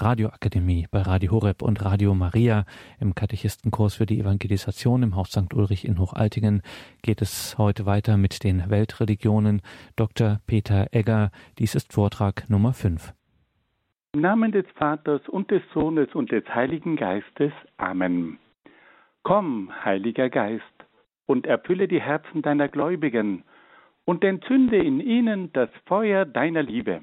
Radioakademie bei Radio Horeb und Radio Maria. Im Katechistenkurs für die Evangelisation im Haus St. Ulrich in Hochaltingen geht es heute weiter mit den Weltreligionen. Dr. Peter Egger, dies ist Vortrag Nummer 5. Im Namen des Vaters und des Sohnes und des Heiligen Geistes. Amen. Komm, Heiliger Geist, und erfülle die Herzen deiner Gläubigen und entzünde in ihnen das Feuer deiner Liebe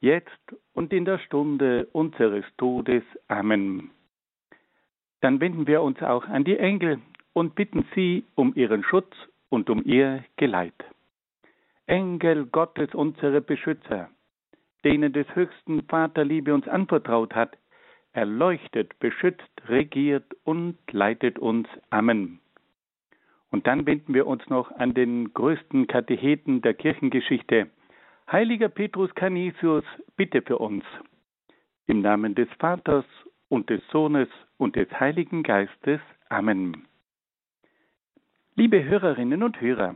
jetzt und in der Stunde unseres Todes. Amen. Dann wenden wir uns auch an die Engel und bitten sie um ihren Schutz und um ihr Geleit. Engel Gottes, unsere Beschützer, denen des höchsten Vaterliebe uns anvertraut hat, erleuchtet, beschützt, regiert und leitet uns. Amen. Und dann wenden wir uns noch an den größten Katecheten der Kirchengeschichte, Heiliger Petrus Canisius, bitte für uns. Im Namen des Vaters und des Sohnes und des Heiligen Geistes. Amen. Liebe Hörerinnen und Hörer,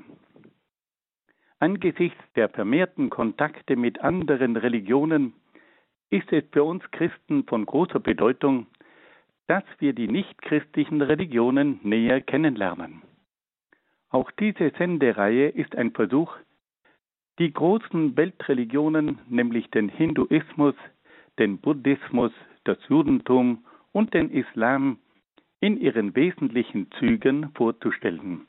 angesichts der vermehrten Kontakte mit anderen Religionen ist es für uns Christen von großer Bedeutung, dass wir die nichtchristlichen Religionen näher kennenlernen. Auch diese Sendereihe ist ein Versuch, die großen Weltreligionen, nämlich den Hinduismus, den Buddhismus, das Judentum und den Islam, in ihren wesentlichen Zügen vorzustellen.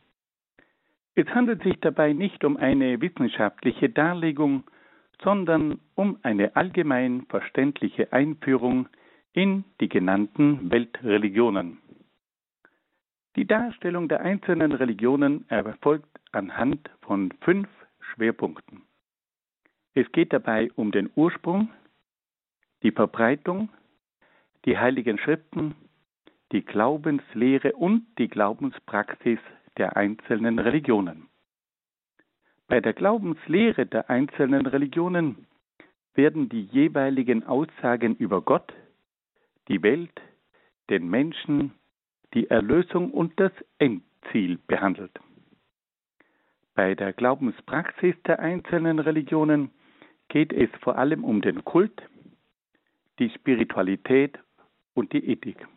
Es handelt sich dabei nicht um eine wissenschaftliche Darlegung, sondern um eine allgemein verständliche Einführung in die genannten Weltreligionen. Die Darstellung der einzelnen Religionen erfolgt anhand von fünf Schwerpunkten. Es geht dabei um den Ursprung, die Verbreitung, die heiligen Schriften, die Glaubenslehre und die Glaubenspraxis der einzelnen Religionen. Bei der Glaubenslehre der einzelnen Religionen werden die jeweiligen Aussagen über Gott, die Welt, den Menschen, die Erlösung und das Endziel behandelt. Bei der Glaubenspraxis der einzelnen Religionen geht es vor allem um den Kult, die Spiritualität und die Ethik.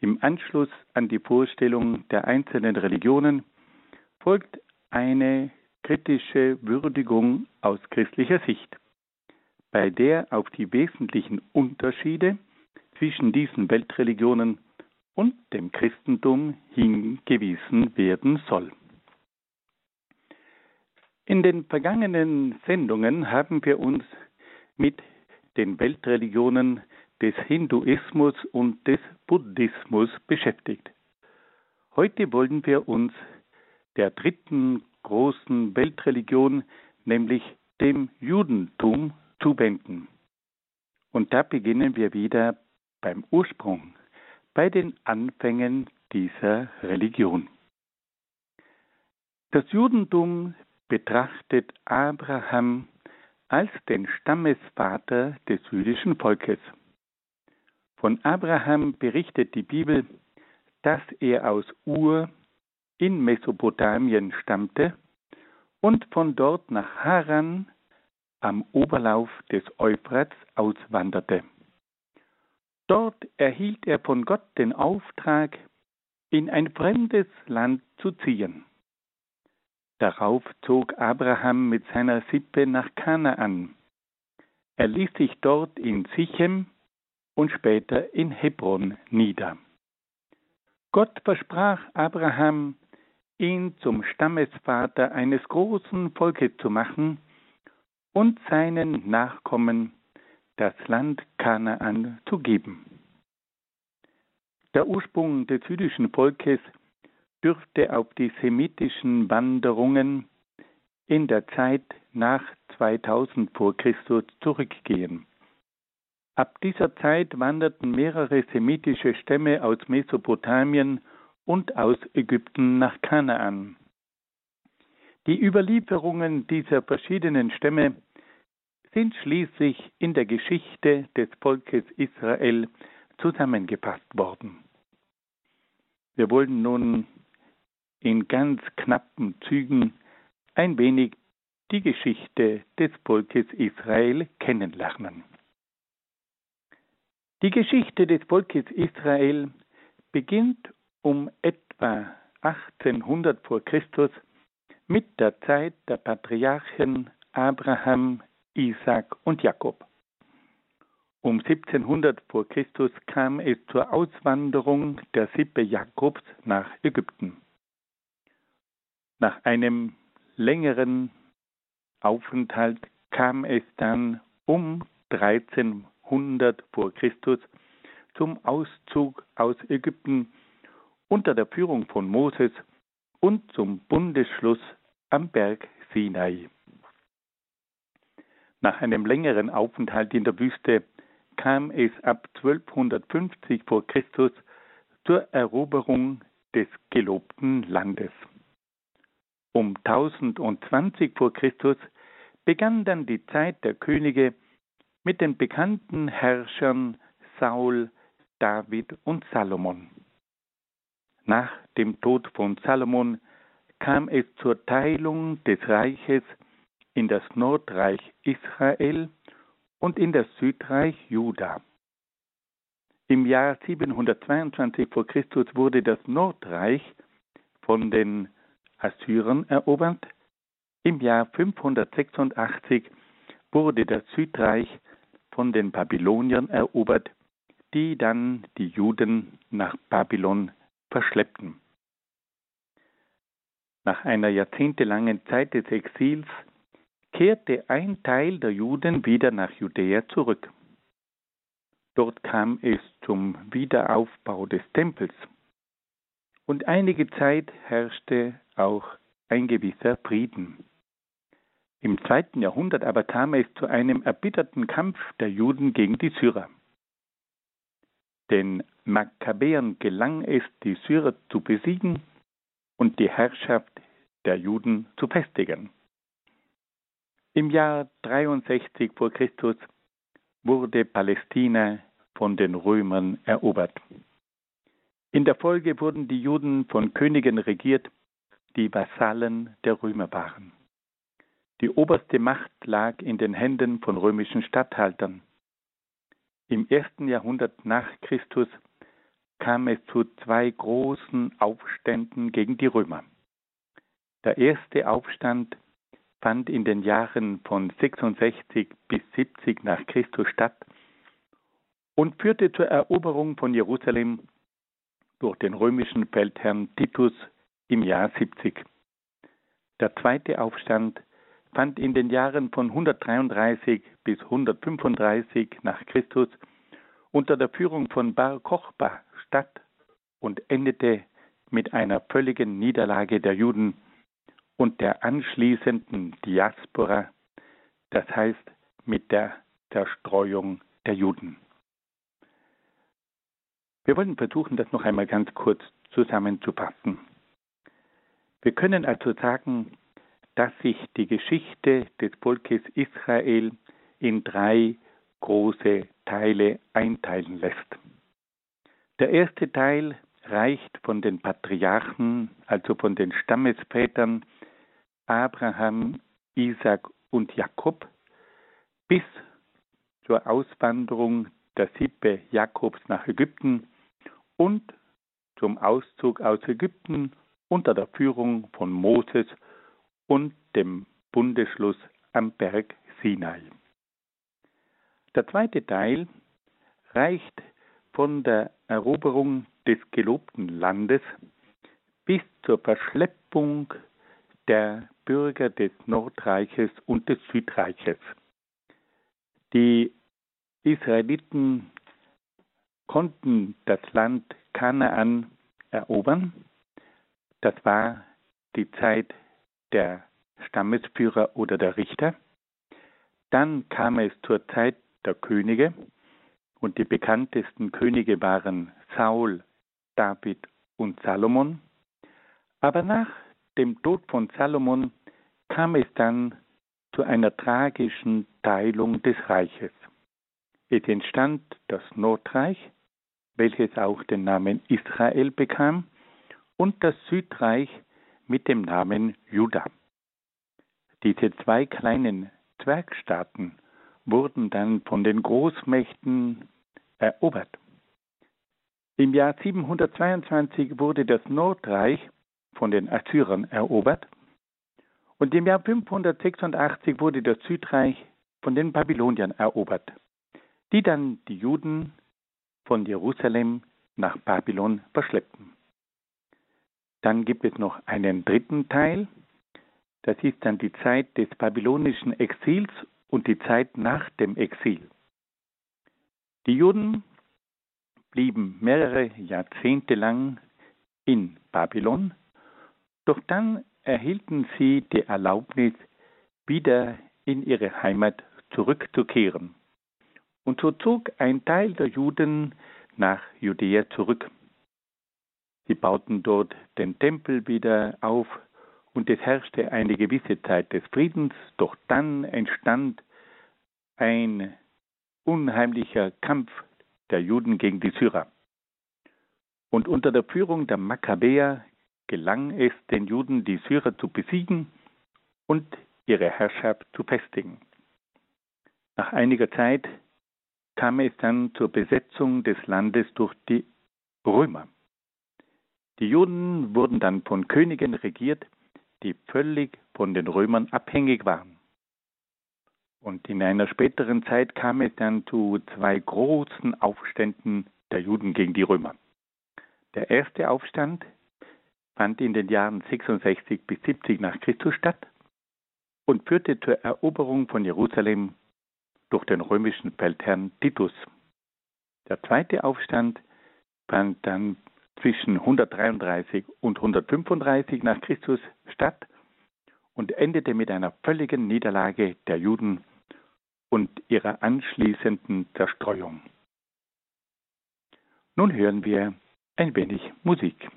Im Anschluss an die Vorstellung der einzelnen Religionen folgt eine kritische Würdigung aus christlicher Sicht, bei der auf die wesentlichen Unterschiede zwischen diesen Weltreligionen und dem Christentum hingewiesen werden soll. In den vergangenen Sendungen haben wir uns mit den Weltreligionen des Hinduismus und des Buddhismus beschäftigt. Heute wollen wir uns der dritten großen Weltreligion, nämlich dem Judentum, zuwenden. Und da beginnen wir wieder beim Ursprung, bei den Anfängen dieser Religion. Das Judentum betrachtet Abraham als den Stammesvater des jüdischen Volkes. Von Abraham berichtet die Bibel, dass er aus Ur in Mesopotamien stammte und von dort nach Haran am Oberlauf des Euphrats auswanderte. Dort erhielt er von Gott den Auftrag, in ein fremdes Land zu ziehen. Darauf zog Abraham mit seiner Sippe nach Kanaan. Er ließ sich dort in Sichem und später in Hebron nieder. Gott versprach Abraham, ihn zum Stammesvater eines großen Volkes zu machen und seinen Nachkommen das Land Kanaan zu geben. Der Ursprung des jüdischen Volkes dürfte auf die semitischen Wanderungen in der Zeit nach 2000 vor Christus zurückgehen. Ab dieser Zeit wanderten mehrere semitische Stämme aus Mesopotamien und aus Ägypten nach Kanaan. Die Überlieferungen dieser verschiedenen Stämme sind schließlich in der Geschichte des Volkes Israel zusammengefasst worden. Wir wollen nun in ganz knappen Zügen ein wenig die Geschichte des Volkes Israel kennenlernen. Die Geschichte des Volkes Israel beginnt um etwa 1800 vor Christus mit der Zeit der Patriarchen Abraham, Isaac und Jakob. Um 1700 vor Christus kam es zur Auswanderung der Sippe Jakobs nach Ägypten. Nach einem längeren Aufenthalt kam es dann um 1300 vor Christus zum Auszug aus Ägypten unter der Führung von Moses und zum Bundesschluss am Berg Sinai. Nach einem längeren Aufenthalt in der Wüste kam es ab 1250 vor Christus zur Eroberung des gelobten Landes. Um 1020 vor Christus begann dann die Zeit der Könige mit den bekannten Herrschern Saul, David und Salomon. Nach dem Tod von Salomon kam es zur Teilung des Reiches in das Nordreich Israel und in das Südreich Juda. Im Jahr 722 vor Christus wurde das Nordreich von den Assyrern erobert. Im Jahr 586 wurde das Südreich von den Babyloniern erobert, die dann die Juden nach Babylon verschleppten. Nach einer jahrzehntelangen Zeit des Exils kehrte ein Teil der Juden wieder nach Judäa zurück. Dort kam es zum Wiederaufbau des Tempels. Und einige Zeit herrschte auch ein gewisser Frieden. Im zweiten Jahrhundert aber kam es zu einem erbitterten Kampf der Juden gegen die Syrer. Den Makkabäern gelang es, die Syrer zu besiegen und die Herrschaft der Juden zu festigen. Im Jahr 63 vor Christus wurde Palästina von den Römern erobert. In der Folge wurden die Juden von Königen regiert, die Vasallen der Römer waren. Die oberste Macht lag in den Händen von römischen Statthaltern. Im ersten Jahrhundert nach Christus kam es zu zwei großen Aufständen gegen die Römer. Der erste Aufstand fand in den Jahren von 66 bis 70 nach Christus statt und führte zur Eroberung von Jerusalem durch den römischen Feldherrn Titus im Jahr 70. Der zweite Aufstand fand in den Jahren von 133 bis 135 nach Christus unter der Führung von Bar Kochba statt und endete mit einer völligen Niederlage der Juden und der anschließenden Diaspora, das heißt mit der Zerstreuung der Juden. Wir wollen versuchen, das noch einmal ganz kurz zusammenzufassen. Wir können also sagen, dass sich die Geschichte des Volkes Israel in drei große Teile einteilen lässt. Der erste Teil reicht von den Patriarchen, also von den Stammesvätern Abraham, Isaac und Jakob bis zur Auswanderung der Sippe Jakobs nach Ägypten und zum Auszug aus Ägypten unter der Führung von Moses und dem Bundesschluss am Berg Sinai. Der zweite Teil reicht von der Eroberung des gelobten Landes bis zur Verschleppung der Bürger des Nordreiches und des Südreiches. Die Israeliten konnten das Land Kanaan erobern. Das war die Zeit der Stammesführer oder der Richter. Dann kam es zur Zeit der Könige und die bekanntesten Könige waren Saul, David und Salomon. Aber nach dem Tod von Salomon kam es dann zu einer tragischen Teilung des Reiches. Es entstand das Nordreich, welches auch den Namen Israel bekam, und das Südreich mit dem Namen Juda. Diese zwei kleinen Zwergstaaten wurden dann von den Großmächten erobert. Im Jahr 722 wurde das Nordreich von den Assyrern erobert und im Jahr 586 wurde das Südreich von den Babyloniern erobert, die dann die Juden von Jerusalem nach Babylon verschleppten. Dann gibt es noch einen dritten Teil, das ist dann die Zeit des babylonischen Exils und die Zeit nach dem Exil. Die Juden blieben mehrere Jahrzehnte lang in Babylon, doch dann erhielten sie die Erlaubnis, wieder in ihre Heimat zurückzukehren. Und so zog ein Teil der Juden nach Judäa zurück. Sie bauten dort den Tempel wieder auf und es herrschte eine gewisse Zeit des Friedens, doch dann entstand ein unheimlicher Kampf der Juden gegen die Syrer. Und unter der Führung der Makkabäer gelang es den Juden, die Syrer zu besiegen und ihre Herrschaft zu festigen. Nach einiger Zeit kam es dann zur Besetzung des Landes durch die Römer. Die Juden wurden dann von Königen regiert, die völlig von den Römern abhängig waren. Und in einer späteren Zeit kam es dann zu zwei großen Aufständen der Juden gegen die Römer. Der erste Aufstand fand in den Jahren 66 bis 70 nach Christus statt und führte zur Eroberung von Jerusalem durch den römischen Feldherrn Titus. Der zweite Aufstand fand dann zwischen 133 und 135 nach Christus statt und endete mit einer völligen Niederlage der Juden und ihrer anschließenden Zerstreuung. Nun hören wir ein wenig Musik.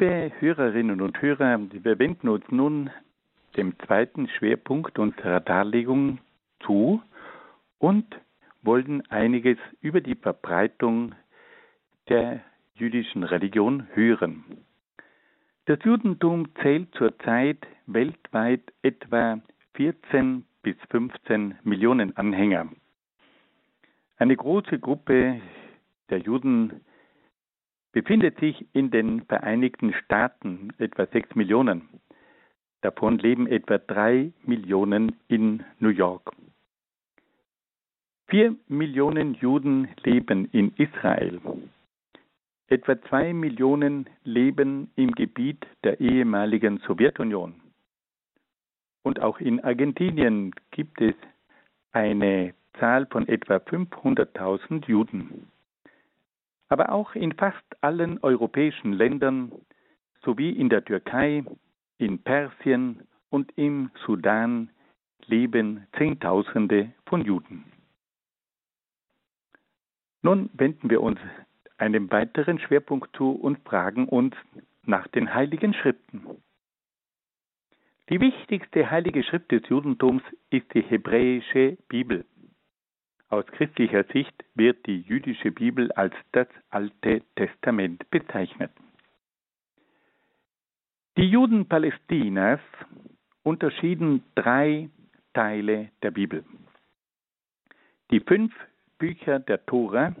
Liebe Hörerinnen und Hörer, wir wenden uns nun dem zweiten Schwerpunkt unserer Darlegung zu und wollen einiges über die Verbreitung der jüdischen Religion hören. Das Judentum zählt zurzeit weltweit etwa 14 bis 15 Millionen Anhänger. Eine große Gruppe der Juden befindet sich in den Vereinigten Staaten etwa sechs Millionen. Davon leben etwa drei Millionen in New York. Vier Millionen Juden leben in Israel. Etwa zwei Millionen leben im Gebiet der ehemaligen Sowjetunion. Und auch in Argentinien gibt es eine Zahl von etwa 500.000 Juden aber auch in fast allen europäischen Ländern sowie in der Türkei, in Persien und im Sudan leben Zehntausende von Juden. Nun wenden wir uns einem weiteren Schwerpunkt zu und fragen uns nach den heiligen Schriften. Die wichtigste heilige Schrift des Judentums ist die hebräische Bibel. Aus christlicher Sicht wird die jüdische Bibel als das Alte Testament bezeichnet. Die Juden Palästinas unterschieden drei Teile der Bibel. Die fünf Bücher der Tora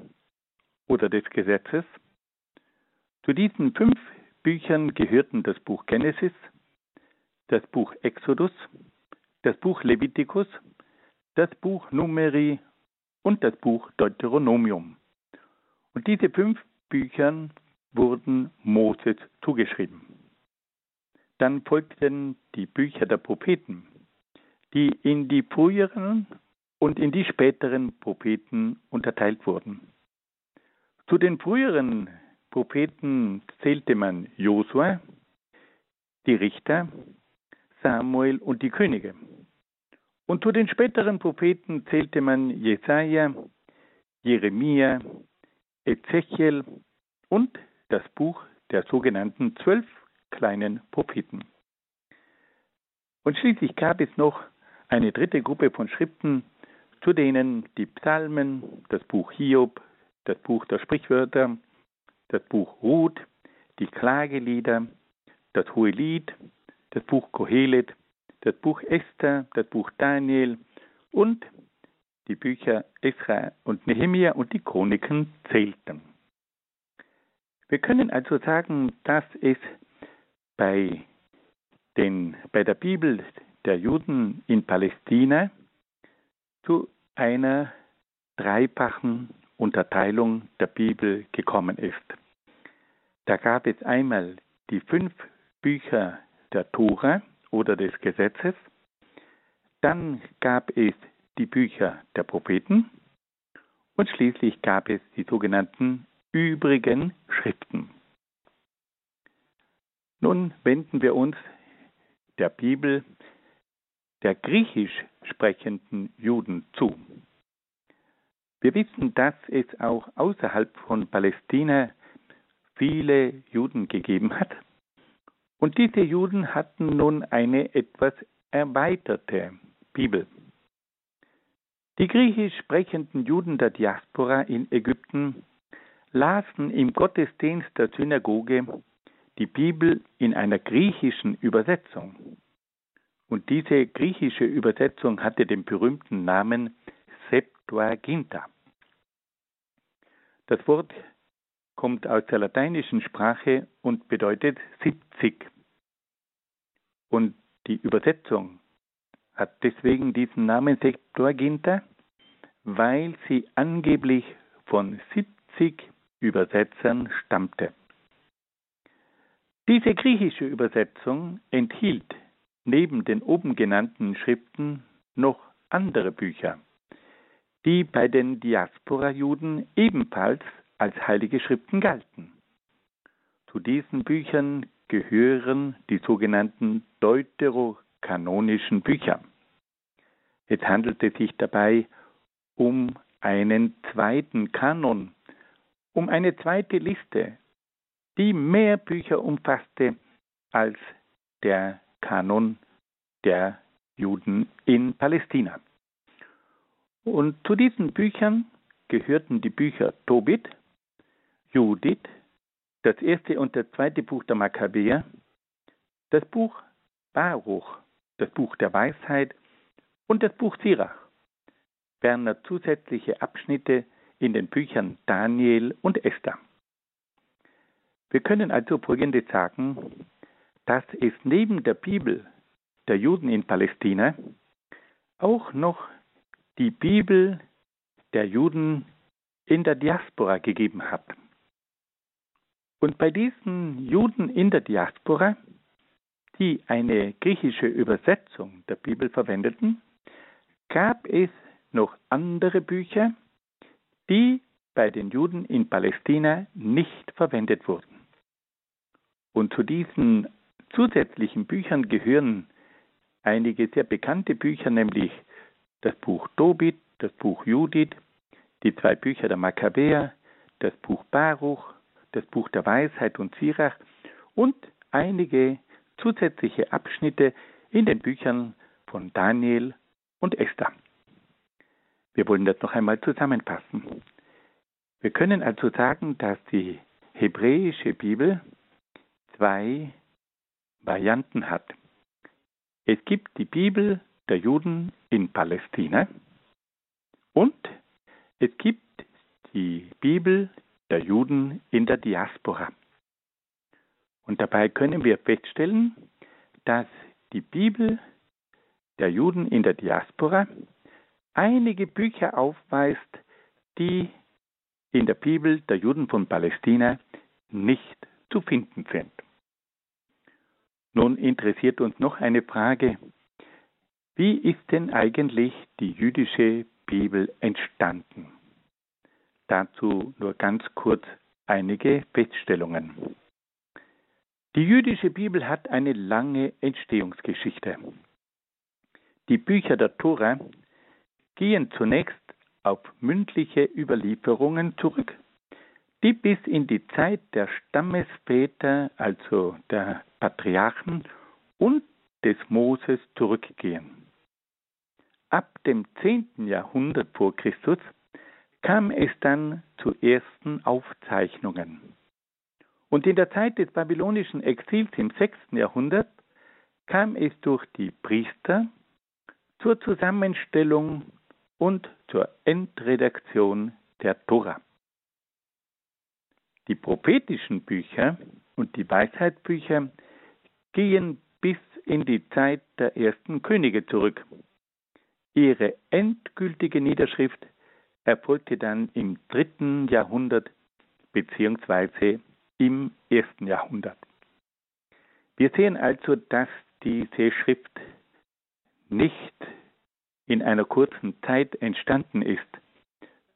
oder des Gesetzes. Zu diesen fünf Büchern gehörten das Buch Genesis, das Buch Exodus, das Buch Levitikus, das Buch Numeri und das Buch Deuteronomium. Und diese fünf Bücher wurden Moses zugeschrieben. Dann folgten die Bücher der Propheten, die in die früheren und in die späteren Propheten unterteilt wurden. Zu den früheren Propheten zählte man Josua, die Richter, Samuel und die Könige. Und zu den späteren Propheten zählte man Jesaja, Jeremia, Ezechiel und das Buch der sogenannten zwölf kleinen Propheten. Und schließlich gab es noch eine dritte Gruppe von Schriften, zu denen die Psalmen, das Buch Hiob, das Buch der Sprichwörter, das Buch Ruth, die Klagelieder, das Hohelied, das Buch Kohelet, das Buch Esther, das Buch Daniel und die Bücher Esra und Nehemia und die Chroniken zählten. Wir können also sagen, dass es bei, den, bei der Bibel der Juden in Palästina zu einer dreifachen Unterteilung der Bibel gekommen ist. Da gab es einmal die fünf Bücher der Tora oder des Gesetzes, dann gab es die Bücher der Propheten und schließlich gab es die sogenannten übrigen Schriften. Nun wenden wir uns der Bibel der griechisch sprechenden Juden zu. Wir wissen, dass es auch außerhalb von Palästina viele Juden gegeben hat. Und diese Juden hatten nun eine etwas erweiterte Bibel. Die griechisch sprechenden Juden der Diaspora in Ägypten lasen im Gottesdienst der Synagoge die Bibel in einer griechischen Übersetzung. Und diese griechische Übersetzung hatte den berühmten Namen Septuaginta. Das Wort kommt aus der lateinischen Sprache und bedeutet 70. Und die Übersetzung hat deswegen diesen Namen Septuaginta, weil sie angeblich von 70 Übersetzern stammte. Diese griechische Übersetzung enthielt neben den oben genannten Schriften noch andere Bücher, die bei den Diaspora-Juden ebenfalls als heilige Schriften galten. Zu diesen Büchern gehören die sogenannten deuterokanonischen Bücher. Es handelte sich dabei um einen zweiten Kanon, um eine zweite Liste, die mehr Bücher umfasste als der Kanon der Juden in Palästina. Und zu diesen Büchern gehörten die Bücher Tobit, Judith, das erste und das zweite Buch der Makkabäer, das Buch Baruch, das Buch der Weisheit und das Buch Sirach, ferner zusätzliche Abschnitte in den Büchern Daniel und Esther. Wir können also Folgendes sagen, dass es neben der Bibel der Juden in Palästina auch noch die Bibel der Juden in der Diaspora gegeben hat. Und bei diesen Juden in der Diaspora, die eine griechische Übersetzung der Bibel verwendeten, gab es noch andere Bücher, die bei den Juden in Palästina nicht verwendet wurden. Und zu diesen zusätzlichen Büchern gehören einige sehr bekannte Bücher, nämlich das Buch Tobit, das Buch Judith, die zwei Bücher der Makkabäer, das Buch Baruch, das Buch der Weisheit und Sirach und einige zusätzliche Abschnitte in den Büchern von Daniel und Esther. Wir wollen das noch einmal zusammenfassen. Wir können also sagen, dass die hebräische Bibel zwei Varianten hat. Es gibt die Bibel der Juden in Palästina und es gibt die Bibel der Juden in der Diaspora. Und dabei können wir feststellen, dass die Bibel der Juden in der Diaspora einige Bücher aufweist, die in der Bibel der Juden von Palästina nicht zu finden sind. Nun interessiert uns noch eine Frage. Wie ist denn eigentlich die jüdische Bibel entstanden? Dazu nur ganz kurz einige Feststellungen. Die jüdische Bibel hat eine lange Entstehungsgeschichte. Die Bücher der Tora gehen zunächst auf mündliche Überlieferungen zurück, die bis in die Zeit der Stammesväter, also der Patriarchen und des Moses zurückgehen. Ab dem 10. Jahrhundert vor Christus kam es dann zu ersten Aufzeichnungen. Und in der Zeit des babylonischen Exils im 6. Jahrhundert kam es durch die Priester zur Zusammenstellung und zur Endredaktion der Tora. Die prophetischen Bücher und die Weisheitsbücher gehen bis in die Zeit der ersten Könige zurück. Ihre endgültige Niederschrift erfolgte dann im dritten Jahrhundert beziehungsweise im ersten Jahrhundert. Wir sehen also, dass diese Schrift nicht in einer kurzen Zeit entstanden ist,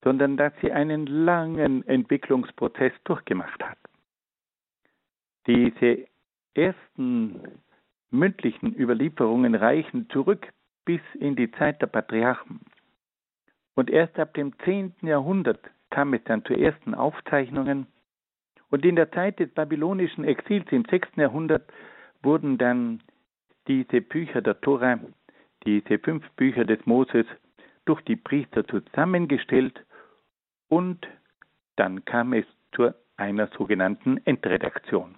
sondern dass sie einen langen Entwicklungsprozess durchgemacht hat. Diese ersten mündlichen Überlieferungen reichen zurück bis in die Zeit der Patriarchen. Und erst ab dem 10. Jahrhundert kam es dann zu ersten Aufzeichnungen. Und in der Zeit des babylonischen Exils im 6. Jahrhundert wurden dann diese Bücher der Tora, diese fünf Bücher des Moses, durch die Priester zusammengestellt und dann kam es zu einer sogenannten Endredaktion.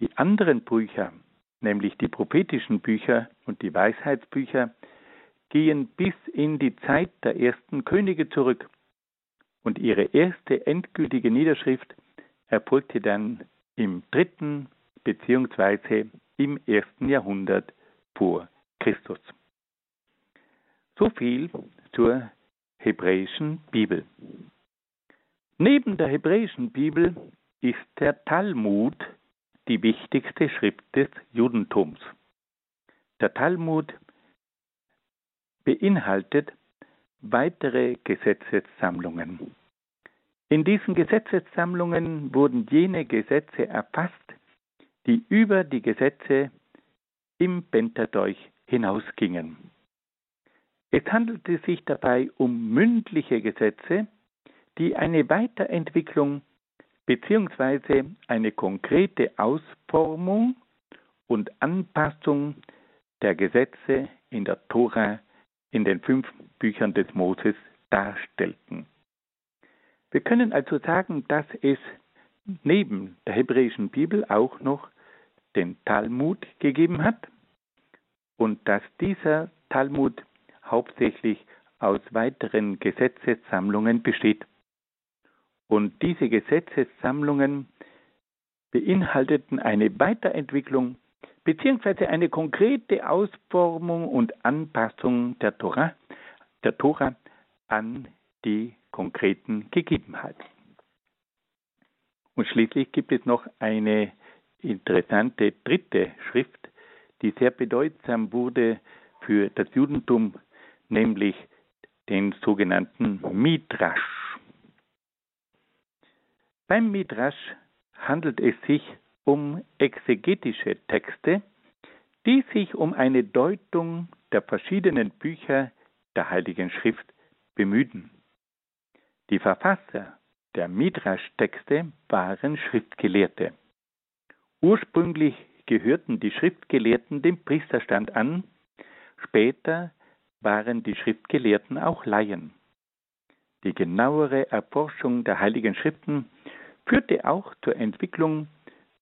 Die anderen Bücher, nämlich die prophetischen Bücher und die Weisheitsbücher, gehen bis in die Zeit der ersten Könige zurück und ihre erste endgültige Niederschrift erfolgte dann im dritten bzw. im ersten Jahrhundert vor Christus. So viel zur hebräischen Bibel. Neben der hebräischen Bibel ist der Talmud die wichtigste Schrift des Judentums. Der Talmud beinhaltet weitere Gesetzessammlungen. In diesen Gesetzessammlungen wurden jene Gesetze erfasst, die über die Gesetze im Pentateuch hinausgingen. Es handelte sich dabei um mündliche Gesetze, die eine Weiterentwicklung bzw. eine konkrete Ausformung und Anpassung der Gesetze in der Tora in den fünf Büchern des Moses darstellten. Wir können also sagen, dass es neben der hebräischen Bibel auch noch den Talmud gegeben hat und dass dieser Talmud hauptsächlich aus weiteren Gesetzessammlungen besteht. Und diese Gesetzessammlungen beinhalteten eine Weiterentwicklung beziehungsweise eine konkrete Ausformung und Anpassung der Tora, der Tora an die konkreten Gegebenheiten. Und schließlich gibt es noch eine interessante dritte Schrift, die sehr bedeutsam wurde für das Judentum, nämlich den sogenannten Midrash. Beim Midrash handelt es sich um exegetische Texte, die sich um eine Deutung der verschiedenen Bücher der Heiligen Schrift bemühten. Die Verfasser der Midrash-Texte waren Schriftgelehrte. Ursprünglich gehörten die Schriftgelehrten dem Priesterstand an, später waren die Schriftgelehrten auch Laien. Die genauere Erforschung der Heiligen Schriften führte auch zur Entwicklung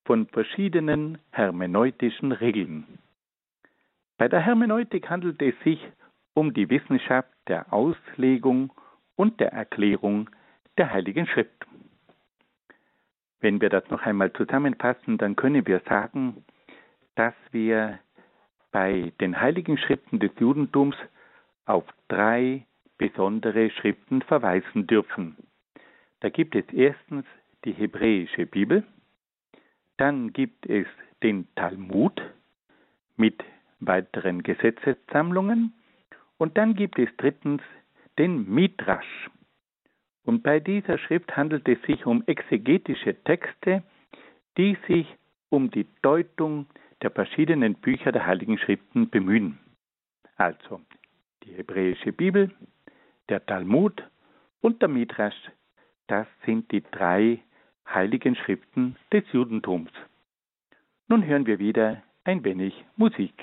von verschiedenen hermeneutischen Regeln. Bei der Hermeneutik handelt es sich um die Wissenschaft der Auslegung und der Erklärung der Heiligen Schrift. Wenn wir das noch einmal zusammenfassen, dann können wir sagen, dass wir bei den Heiligen Schriften des Judentums auf drei besondere Schriften verweisen dürfen. Da gibt es erstens die hebräische Bibel, dann gibt es den Talmud mit weiteren Gesetzessammlungen und dann gibt es drittens den Midrash. Und bei dieser Schrift handelt es sich um exegetische Texte, die sich um die Deutung der verschiedenen Bücher der Heiligen Schriften bemühen. Also die hebräische Bibel, der Talmud und der Midrash, das sind die drei heiligen Schriften des Judentums. Nun hören wir wieder ein wenig Musik.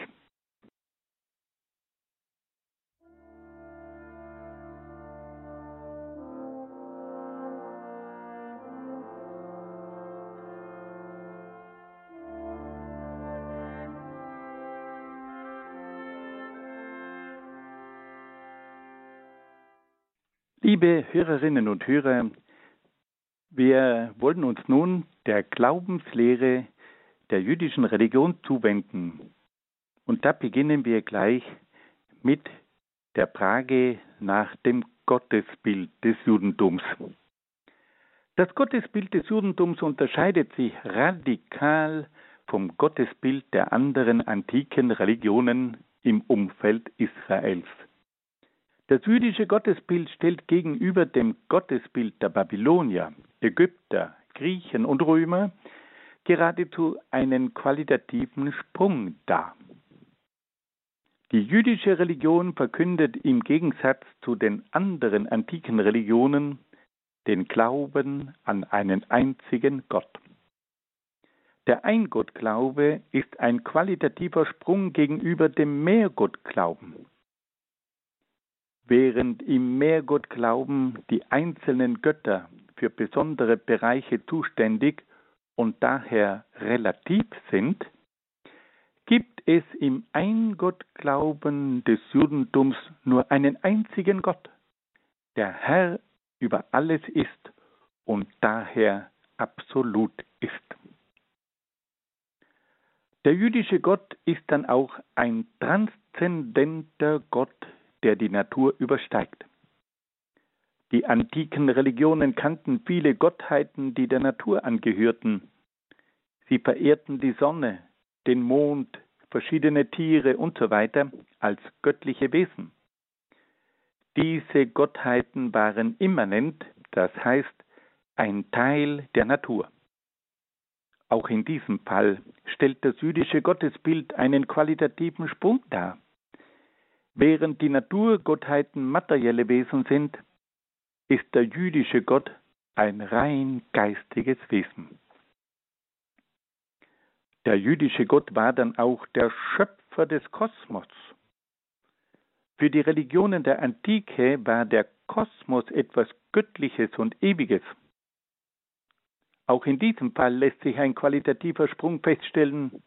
Liebe Hörerinnen und Hörer, wir wollen uns nun der Glaubenslehre der jüdischen Religion zuwenden. Und da beginnen wir gleich mit der Frage nach dem Gottesbild des Judentums. Das Gottesbild des Judentums unterscheidet sich radikal vom Gottesbild der anderen antiken Religionen im Umfeld Israels. Das jüdische Gottesbild stellt gegenüber dem Gottesbild der Babylonier, Ägypter, Griechen und Römer geradezu einen qualitativen Sprung dar. Die jüdische Religion verkündet im Gegensatz zu den anderen antiken Religionen den Glauben an einen einzigen Gott. Der Eingottglaube ist ein qualitativer Sprung gegenüber dem Mehrgottglauben, Während im Mehrgottglauben die einzelnen Götter für besondere Bereiche zuständig und daher relativ sind, gibt es im Eingottglauben des Judentums nur einen einzigen Gott, der Herr über alles ist und daher absolut ist. Der jüdische Gott ist dann auch ein transzendenter Gott der die Natur übersteigt. Die antiken Religionen kannten viele Gottheiten, die der Natur angehörten. Sie verehrten die Sonne, den Mond, verschiedene Tiere usw. So als göttliche Wesen. Diese Gottheiten waren immanent, das heißt ein Teil der Natur. Auch in diesem Fall stellt das jüdische Gottesbild einen qualitativen Sprung dar. Während die Naturgottheiten materielle Wesen sind, ist der jüdische Gott ein rein geistiges Wesen. Der jüdische Gott war dann auch der Schöpfer des Kosmos. Für die Religionen der Antike war der Kosmos etwas Göttliches und Ewiges. Auch in diesem Fall lässt sich ein qualitativer Sprung feststellen.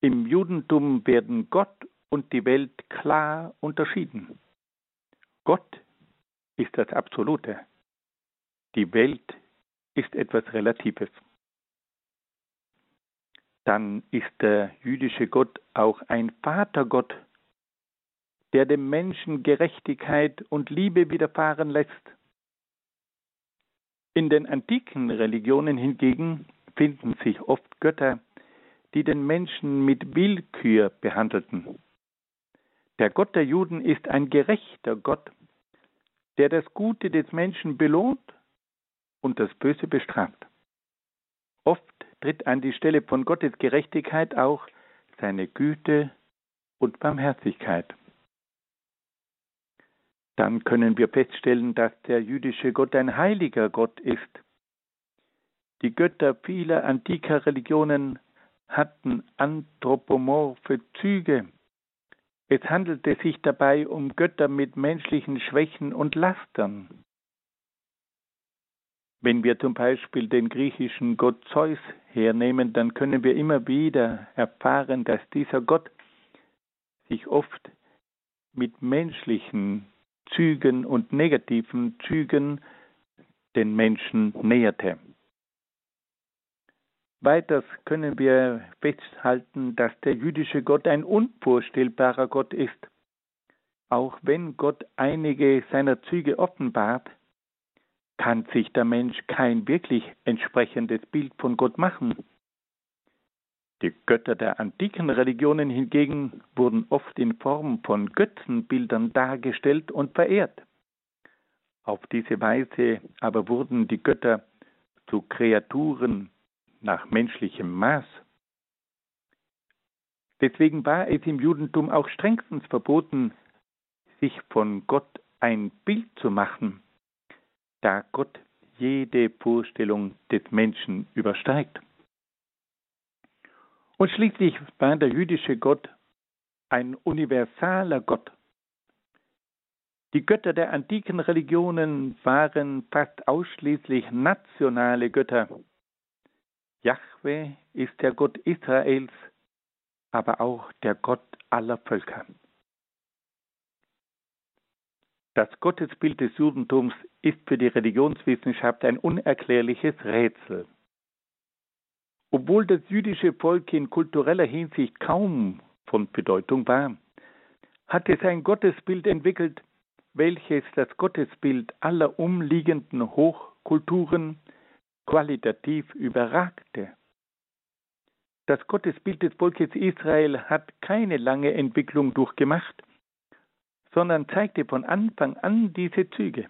Im Judentum werden Gott und die Welt klar unterschieden. Gott ist das Absolute. Die Welt ist etwas Relatives. Dann ist der jüdische Gott auch ein Vatergott, der dem Menschen Gerechtigkeit und Liebe widerfahren lässt. In den antiken Religionen hingegen finden sich oft Götter, die den Menschen mit Willkür behandelten. Der Gott der Juden ist ein gerechter Gott, der das Gute des Menschen belohnt und das Böse bestraft. Oft tritt an die Stelle von Gottes Gerechtigkeit auch seine Güte und Barmherzigkeit. Dann können wir feststellen, dass der jüdische Gott ein heiliger Gott ist. Die Götter vieler antiker Religionen hatten anthropomorphe Züge, es handelte sich dabei um Götter mit menschlichen Schwächen und Lastern. Wenn wir zum Beispiel den griechischen Gott Zeus hernehmen, dann können wir immer wieder erfahren, dass dieser Gott sich oft mit menschlichen Zügen und negativen Zügen den Menschen näherte. Weiters können wir festhalten, dass der jüdische Gott ein unvorstellbarer Gott ist. Auch wenn Gott einige seiner Züge offenbart, kann sich der Mensch kein wirklich entsprechendes Bild von Gott machen. Die Götter der antiken Religionen hingegen wurden oft in Form von Götzenbildern dargestellt und verehrt. Auf diese Weise aber wurden die Götter zu Kreaturen nach menschlichem Maß. Deswegen war es im Judentum auch strengstens verboten, sich von Gott ein Bild zu machen, da Gott jede Vorstellung des Menschen übersteigt. Und schließlich war der jüdische Gott ein universaler Gott. Die Götter der antiken Religionen waren fast ausschließlich nationale Götter. Jahwe ist der Gott Israels, aber auch der Gott aller Völker. Das Gottesbild des Judentums ist für die Religionswissenschaft ein unerklärliches Rätsel. Obwohl das jüdische Volk in kultureller Hinsicht kaum von Bedeutung war, hat es ein Gottesbild entwickelt, welches das Gottesbild aller umliegenden Hochkulturen qualitativ überragte. Das Gottesbild des Volkes Israel hat keine lange Entwicklung durchgemacht, sondern zeigte von Anfang an diese Züge.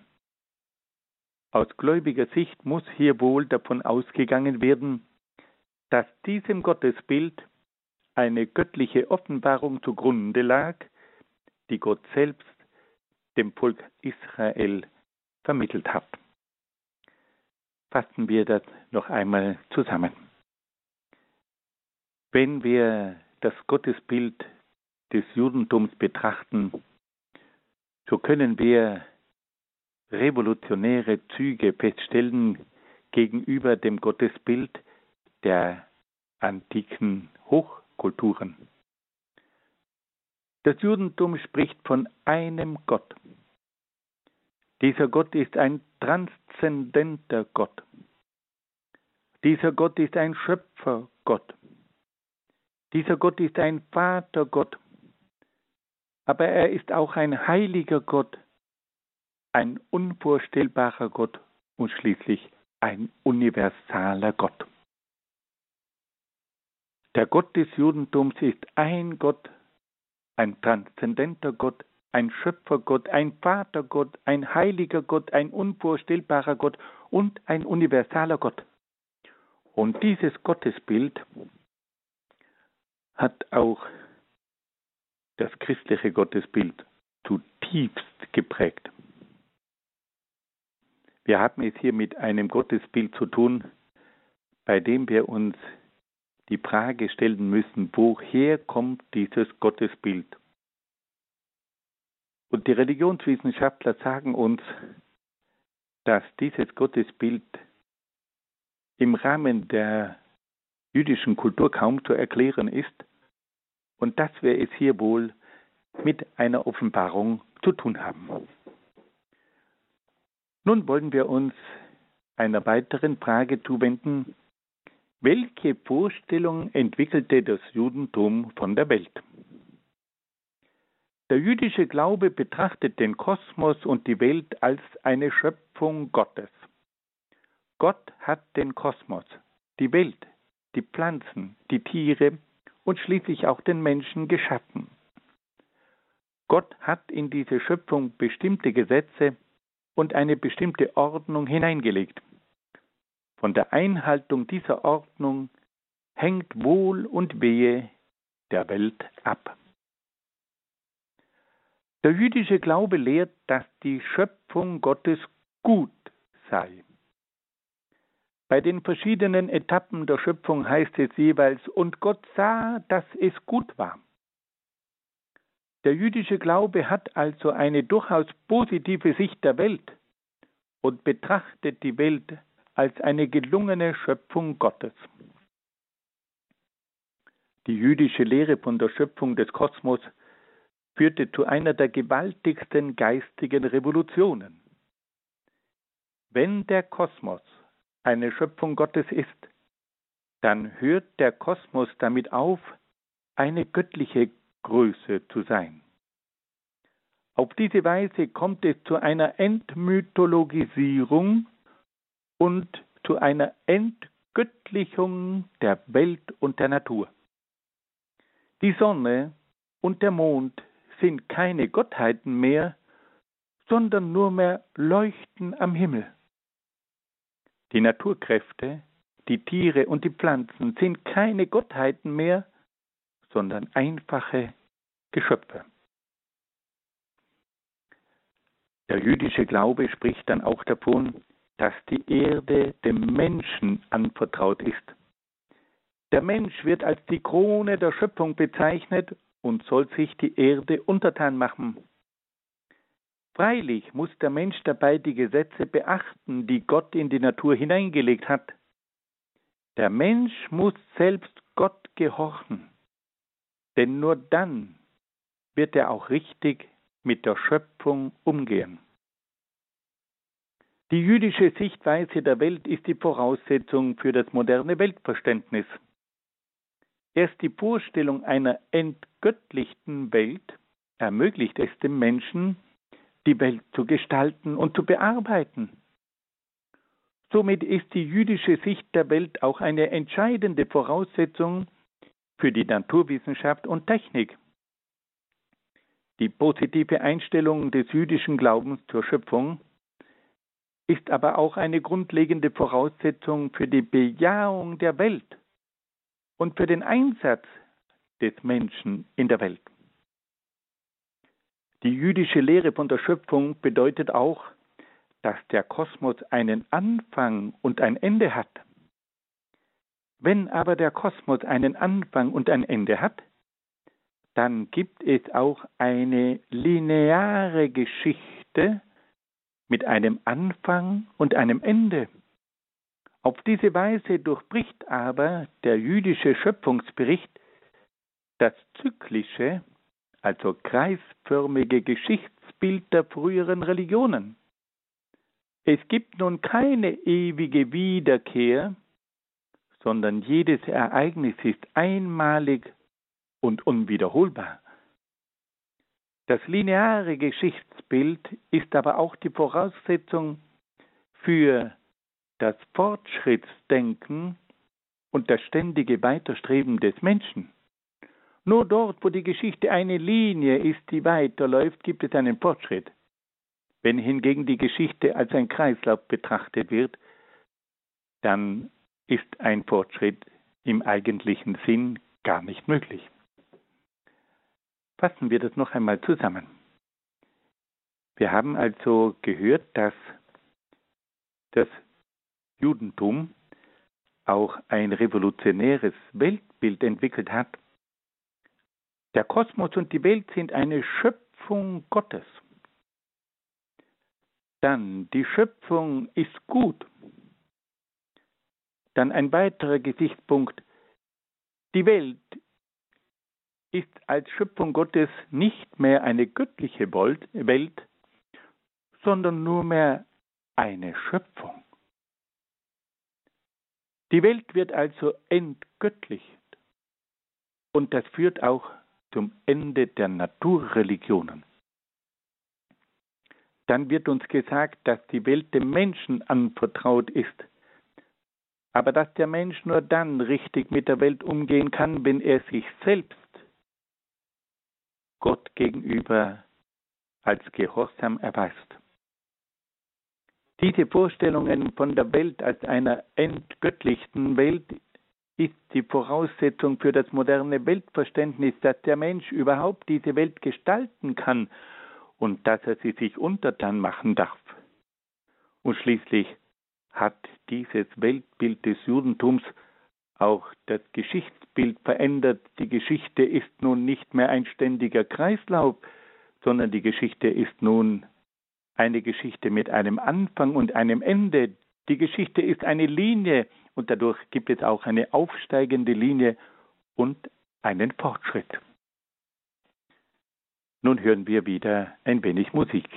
Aus gläubiger Sicht muss hier wohl davon ausgegangen werden, dass diesem Gottesbild eine göttliche Offenbarung zugrunde lag, die Gott selbst dem Volk Israel vermittelt hat. Fassen wir das noch einmal zusammen. Wenn wir das Gottesbild des Judentums betrachten, so können wir revolutionäre Züge feststellen gegenüber dem Gottesbild der antiken Hochkulturen. Das Judentum spricht von einem Gott. Dieser Gott ist ein transzendenter Gott. Dieser Gott ist ein Schöpfergott. Dieser Gott ist ein Vatergott. Aber er ist auch ein heiliger Gott, ein unvorstellbarer Gott und schließlich ein universaler Gott. Der Gott des Judentums ist ein Gott, ein transzendenter Gott, ein Schöpfergott, ein Vatergott, ein heiliger Gott, ein unvorstellbarer Gott und ein universaler Gott. Und dieses Gottesbild hat auch das christliche Gottesbild zutiefst geprägt. Wir haben es hier mit einem Gottesbild zu tun, bei dem wir uns die Frage stellen müssen, woher kommt dieses Gottesbild? Und die Religionswissenschaftler sagen uns, dass dieses Gottesbild im Rahmen der jüdischen Kultur kaum zu erklären ist und dass wir es hier wohl mit einer Offenbarung zu tun haben. Nun wollen wir uns einer weiteren Frage zuwenden, welche Vorstellung entwickelte das Judentum von der Welt? Der jüdische Glaube betrachtet den Kosmos und die Welt als eine Schöpfung Gottes. Gott hat den Kosmos, die Welt, die Pflanzen, die Tiere und schließlich auch den Menschen geschaffen. Gott hat in diese Schöpfung bestimmte Gesetze und eine bestimmte Ordnung hineingelegt. Von der Einhaltung dieser Ordnung hängt Wohl und Wehe der Welt ab. Der jüdische Glaube lehrt, dass die Schöpfung Gottes gut sei. Bei den verschiedenen Etappen der Schöpfung heißt es jeweils, und Gott sah, dass es gut war. Der jüdische Glaube hat also eine durchaus positive Sicht der Welt und betrachtet die Welt als eine gelungene Schöpfung Gottes. Die jüdische Lehre von der Schöpfung des Kosmos führte zu einer der gewaltigsten geistigen Revolutionen. Wenn der Kosmos eine Schöpfung Gottes ist, dann hört der Kosmos damit auf, eine göttliche Größe zu sein. Auf diese Weise kommt es zu einer Entmythologisierung und zu einer Entgöttlichung der Welt und der Natur. Die Sonne und der Mond sind keine Gottheiten mehr, sondern nur mehr Leuchten am Himmel. Die Naturkräfte, die Tiere und die Pflanzen sind keine Gottheiten mehr, sondern einfache Geschöpfe. Der jüdische Glaube spricht dann auch davon, dass die Erde dem Menschen anvertraut ist. Der Mensch wird als die Krone der Schöpfung bezeichnet und soll sich die Erde untertan machen. Freilich muss der Mensch dabei die Gesetze beachten, die Gott in die Natur hineingelegt hat. Der Mensch muss selbst Gott gehorchen, denn nur dann wird er auch richtig mit der Schöpfung umgehen. Die jüdische Sichtweise der Welt ist die Voraussetzung für das moderne Weltverständnis. Erst die Vorstellung einer entgöttlichten Welt ermöglicht es dem Menschen, die Welt zu gestalten und zu bearbeiten. Somit ist die jüdische Sicht der Welt auch eine entscheidende Voraussetzung für die Naturwissenschaft und Technik. Die positive Einstellung des jüdischen Glaubens zur Schöpfung ist aber auch eine grundlegende Voraussetzung für die Bejahung der Welt und für den Einsatz des Menschen in der Welt. Die jüdische Lehre von der Schöpfung bedeutet auch, dass der Kosmos einen Anfang und ein Ende hat. Wenn aber der Kosmos einen Anfang und ein Ende hat, dann gibt es auch eine lineare Geschichte mit einem Anfang und einem Ende. Auf diese Weise durchbricht aber der jüdische Schöpfungsbericht das zyklische also kreisförmige Geschichtsbild der früheren Religionen. Es gibt nun keine ewige Wiederkehr, sondern jedes Ereignis ist einmalig und unwiederholbar. Das lineare Geschichtsbild ist aber auch die Voraussetzung für das Fortschrittsdenken und das ständige Weiterstreben des Menschen. Nur dort, wo die Geschichte eine Linie ist, die weiterläuft, gibt es einen Fortschritt. Wenn hingegen die Geschichte als ein Kreislauf betrachtet wird, dann ist ein Fortschritt im eigentlichen Sinn gar nicht möglich. Fassen wir das noch einmal zusammen. Wir haben also gehört, dass das Judentum auch ein revolutionäres Weltbild entwickelt hat, der Kosmos und die Welt sind eine Schöpfung Gottes. Dann, die Schöpfung ist gut. Dann ein weiterer Gesichtspunkt. Die Welt ist als Schöpfung Gottes nicht mehr eine göttliche Welt, sondern nur mehr eine Schöpfung. Die Welt wird also entgöttlicht. Und das führt auch zum Ende der Naturreligionen. Dann wird uns gesagt, dass die Welt dem Menschen anvertraut ist, aber dass der Mensch nur dann richtig mit der Welt umgehen kann, wenn er sich selbst Gott gegenüber als gehorsam erweist. Diese Vorstellungen von der Welt als einer entgöttlichten Welt ist die Voraussetzung für das moderne Weltverständnis, dass der Mensch überhaupt diese Welt gestalten kann und dass er sie sich untertan machen darf. Und schließlich hat dieses Weltbild des Judentums auch das Geschichtsbild verändert. Die Geschichte ist nun nicht mehr ein ständiger Kreislauf, sondern die Geschichte ist nun eine Geschichte mit einem Anfang und einem Ende. Die Geschichte ist eine Linie, und dadurch gibt es auch eine aufsteigende Linie und einen Fortschritt. Nun hören wir wieder ein wenig Musik.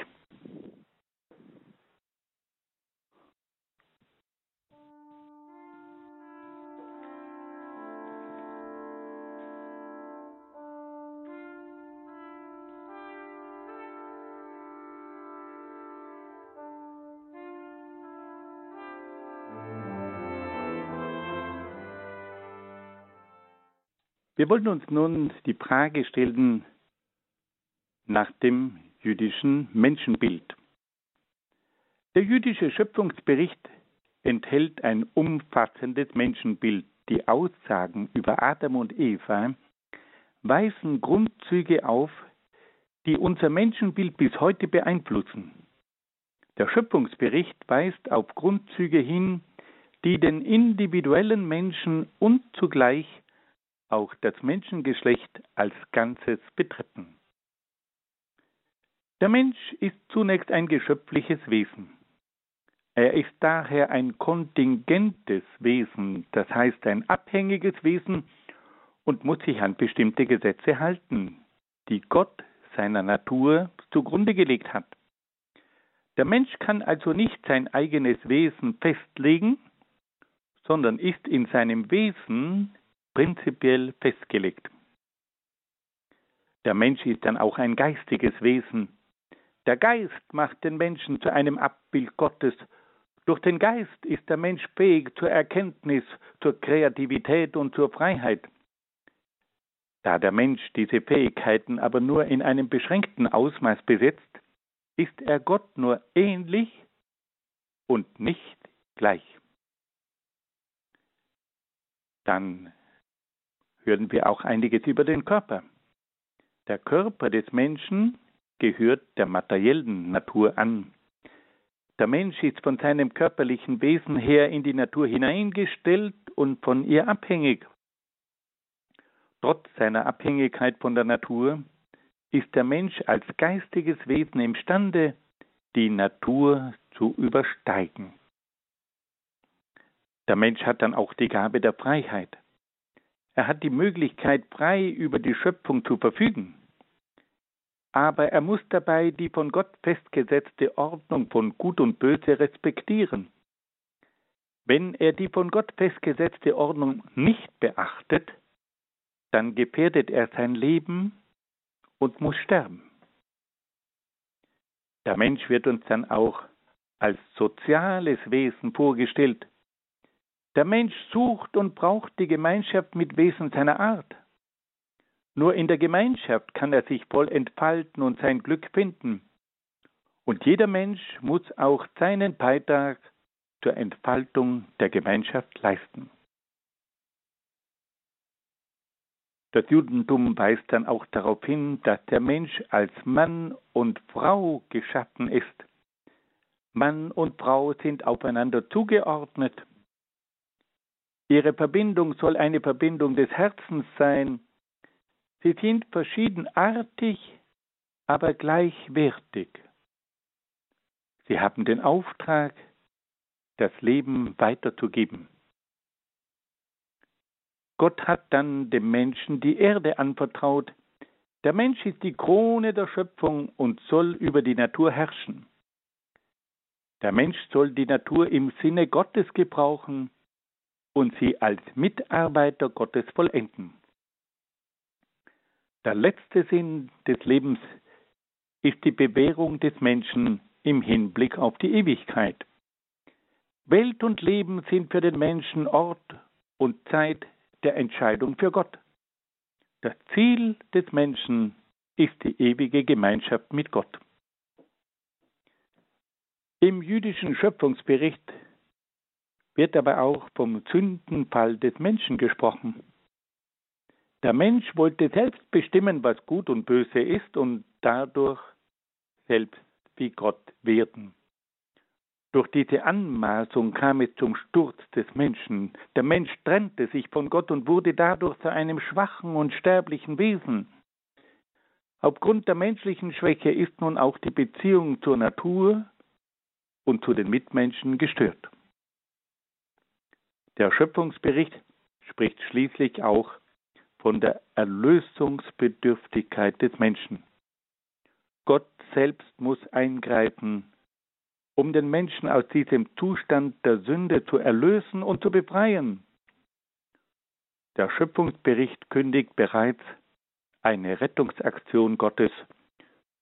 Wir wollen uns nun die Frage stellen nach dem jüdischen Menschenbild. Der jüdische Schöpfungsbericht enthält ein umfassendes Menschenbild. Die Aussagen über Adam und Eva weisen Grundzüge auf, die unser Menschenbild bis heute beeinflussen. Der Schöpfungsbericht weist auf Grundzüge hin, die den individuellen Menschen und zugleich auch das Menschengeschlecht als Ganzes betreffen. Der Mensch ist zunächst ein geschöpfliches Wesen. Er ist daher ein kontingentes Wesen, das heißt ein abhängiges Wesen und muss sich an bestimmte Gesetze halten, die Gott seiner Natur zugrunde gelegt hat. Der Mensch kann also nicht sein eigenes Wesen festlegen, sondern ist in seinem Wesen prinzipiell festgelegt. Der Mensch ist dann auch ein geistiges Wesen. Der Geist macht den Menschen zu einem Abbild Gottes. Durch den Geist ist der Mensch fähig zur Erkenntnis, zur Kreativität und zur Freiheit. Da der Mensch diese Fähigkeiten aber nur in einem beschränkten Ausmaß besitzt, ist er Gott nur ähnlich und nicht gleich. Dann hören wir auch einiges über den Körper. Der Körper des Menschen gehört der materiellen Natur an. Der Mensch ist von seinem körperlichen Wesen her in die Natur hineingestellt und von ihr abhängig. Trotz seiner Abhängigkeit von der Natur ist der Mensch als geistiges Wesen imstande, die Natur zu übersteigen. Der Mensch hat dann auch die Gabe der Freiheit. Er hat die Möglichkeit, frei über die Schöpfung zu verfügen. Aber er muss dabei die von Gott festgesetzte Ordnung von Gut und Böse respektieren. Wenn er die von Gott festgesetzte Ordnung nicht beachtet, dann gefährdet er sein Leben und muss sterben. Der Mensch wird uns dann auch als soziales Wesen vorgestellt. Der Mensch sucht und braucht die Gemeinschaft mit Wesen seiner Art. Nur in der Gemeinschaft kann er sich voll entfalten und sein Glück finden. Und jeder Mensch muss auch seinen Beitrag zur Entfaltung der Gemeinschaft leisten. Das Judentum weist dann auch darauf hin, dass der Mensch als Mann und Frau geschaffen ist. Mann und Frau sind aufeinander zugeordnet. Ihre Verbindung soll eine Verbindung des Herzens sein. Sie sind verschiedenartig, aber gleichwertig. Sie haben den Auftrag, das Leben weiterzugeben. Gott hat dann dem Menschen die Erde anvertraut. Der Mensch ist die Krone der Schöpfung und soll über die Natur herrschen. Der Mensch soll die Natur im Sinne Gottes gebrauchen und sie als Mitarbeiter Gottes vollenden. Der letzte Sinn des Lebens ist die Bewährung des Menschen im Hinblick auf die Ewigkeit. Welt und Leben sind für den Menschen Ort und Zeit der Entscheidung für Gott. Das Ziel des Menschen ist die ewige Gemeinschaft mit Gott. Im jüdischen Schöpfungsbericht wird aber auch vom Sündenfall des Menschen gesprochen. Der Mensch wollte selbst bestimmen, was gut und böse ist und dadurch selbst wie Gott werden. Durch diese Anmaßung kam es zum Sturz des Menschen. Der Mensch trennte sich von Gott und wurde dadurch zu einem schwachen und sterblichen Wesen. Aufgrund der menschlichen Schwäche ist nun auch die Beziehung zur Natur und zu den Mitmenschen gestört. Der Schöpfungsbericht spricht schließlich auch von der Erlösungsbedürftigkeit des Menschen. Gott selbst muss eingreifen um den Menschen aus diesem Zustand der Sünde zu erlösen und zu befreien. Der Schöpfungsbericht kündigt bereits eine Rettungsaktion Gottes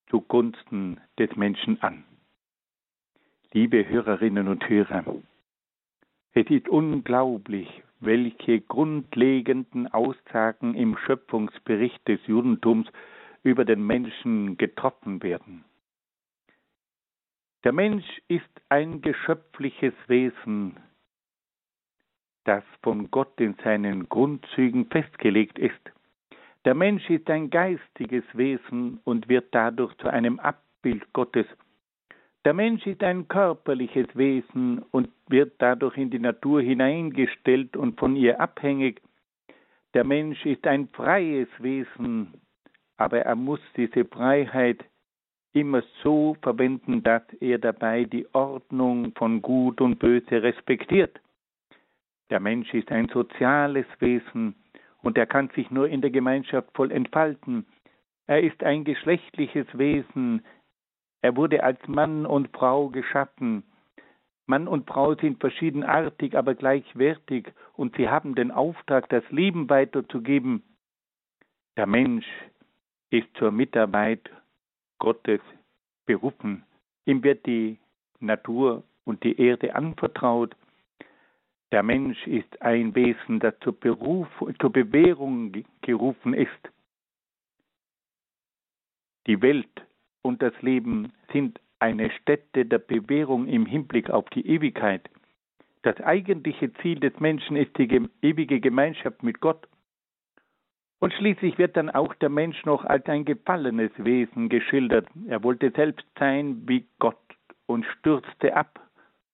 zugunsten des Menschen an. Liebe Hörerinnen und Hörer, es ist unglaublich, welche grundlegenden Aussagen im Schöpfungsbericht des Judentums über den Menschen getroffen werden. Der Mensch ist ein geschöpfliches Wesen, das von Gott in seinen Grundzügen festgelegt ist. Der Mensch ist ein geistiges Wesen und wird dadurch zu einem Abbild Gottes. Der Mensch ist ein körperliches Wesen und wird dadurch in die Natur hineingestellt und von ihr abhängig. Der Mensch ist ein freies Wesen, aber er muss diese Freiheit immer so verwenden, dass er dabei die Ordnung von Gut und Böse respektiert. Der Mensch ist ein soziales Wesen und er kann sich nur in der Gemeinschaft voll entfalten. Er ist ein geschlechtliches Wesen. Er wurde als Mann und Frau geschaffen. Mann und Frau sind verschiedenartig, aber gleichwertig und sie haben den Auftrag, das Leben weiterzugeben. Der Mensch ist zur Mitarbeit Gottes berufen. Ihm wird die Natur und die Erde anvertraut. Der Mensch ist ein Wesen, das zur, Beruf, zur Bewährung gerufen ist. Die Welt und das Leben sind eine Stätte der Bewährung im Hinblick auf die Ewigkeit. Das eigentliche Ziel des Menschen ist die ewige Gemeinschaft mit Gott. Und schließlich wird dann auch der Mensch noch als ein gefallenes Wesen geschildert. Er wollte selbst sein wie Gott und stürzte ab.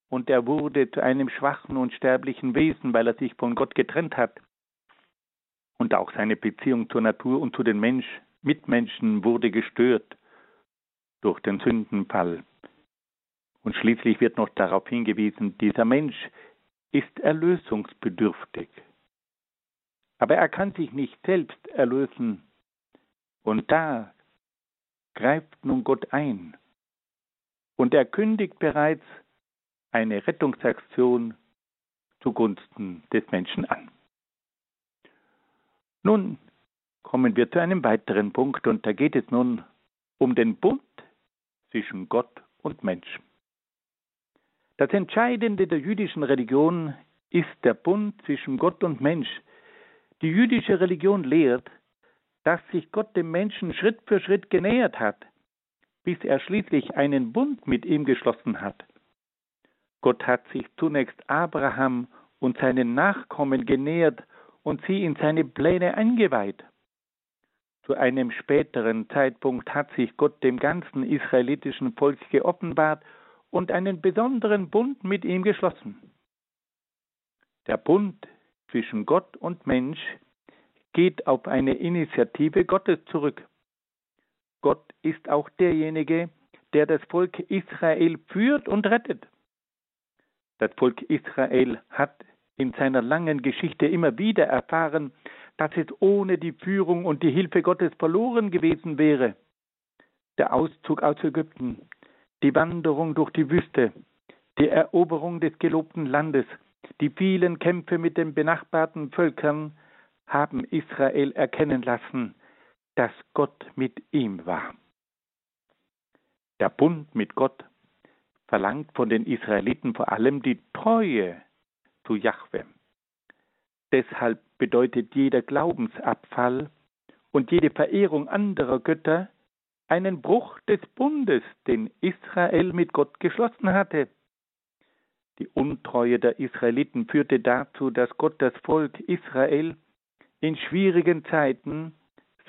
Und er wurde zu einem schwachen und sterblichen Wesen, weil er sich von Gott getrennt hat. Und auch seine Beziehung zur Natur und zu den Mensch, Mitmenschen wurde gestört durch den Sündenfall. Und schließlich wird noch darauf hingewiesen, dieser Mensch ist erlösungsbedürftig. Aber er kann sich nicht selbst erlösen. Und da greift nun Gott ein. Und er kündigt bereits eine Rettungsaktion zugunsten des Menschen an. Nun kommen wir zu einem weiteren Punkt und da geht es nun um den Bund zwischen Gott und Mensch. Das Entscheidende der jüdischen Religion ist der Bund zwischen Gott und Mensch, die jüdische Religion lehrt, dass sich Gott dem Menschen Schritt für Schritt genähert hat, bis er schließlich einen Bund mit ihm geschlossen hat. Gott hat sich zunächst Abraham und seinen Nachkommen genähert und sie in seine Pläne eingeweiht. Zu einem späteren Zeitpunkt hat sich Gott dem ganzen israelitischen Volk geoffenbart und einen besonderen Bund mit ihm geschlossen. Der Bund zwischen Gott und Mensch geht auf eine Initiative Gottes zurück. Gott ist auch derjenige, der das Volk Israel führt und rettet. Das Volk Israel hat in seiner langen Geschichte immer wieder erfahren, dass es ohne die Führung und die Hilfe Gottes verloren gewesen wäre. Der Auszug aus Ägypten, die Wanderung durch die Wüste, die Eroberung des gelobten Landes, die vielen Kämpfe mit den benachbarten Völkern haben Israel erkennen lassen, dass Gott mit ihm war. Der Bund mit Gott verlangt von den Israeliten vor allem die Treue zu Jahwe. Deshalb bedeutet jeder Glaubensabfall und jede Verehrung anderer Götter einen Bruch des Bundes, den Israel mit Gott geschlossen hatte. Die Untreue der Israeliten führte dazu, dass Gott das Volk Israel in schwierigen Zeiten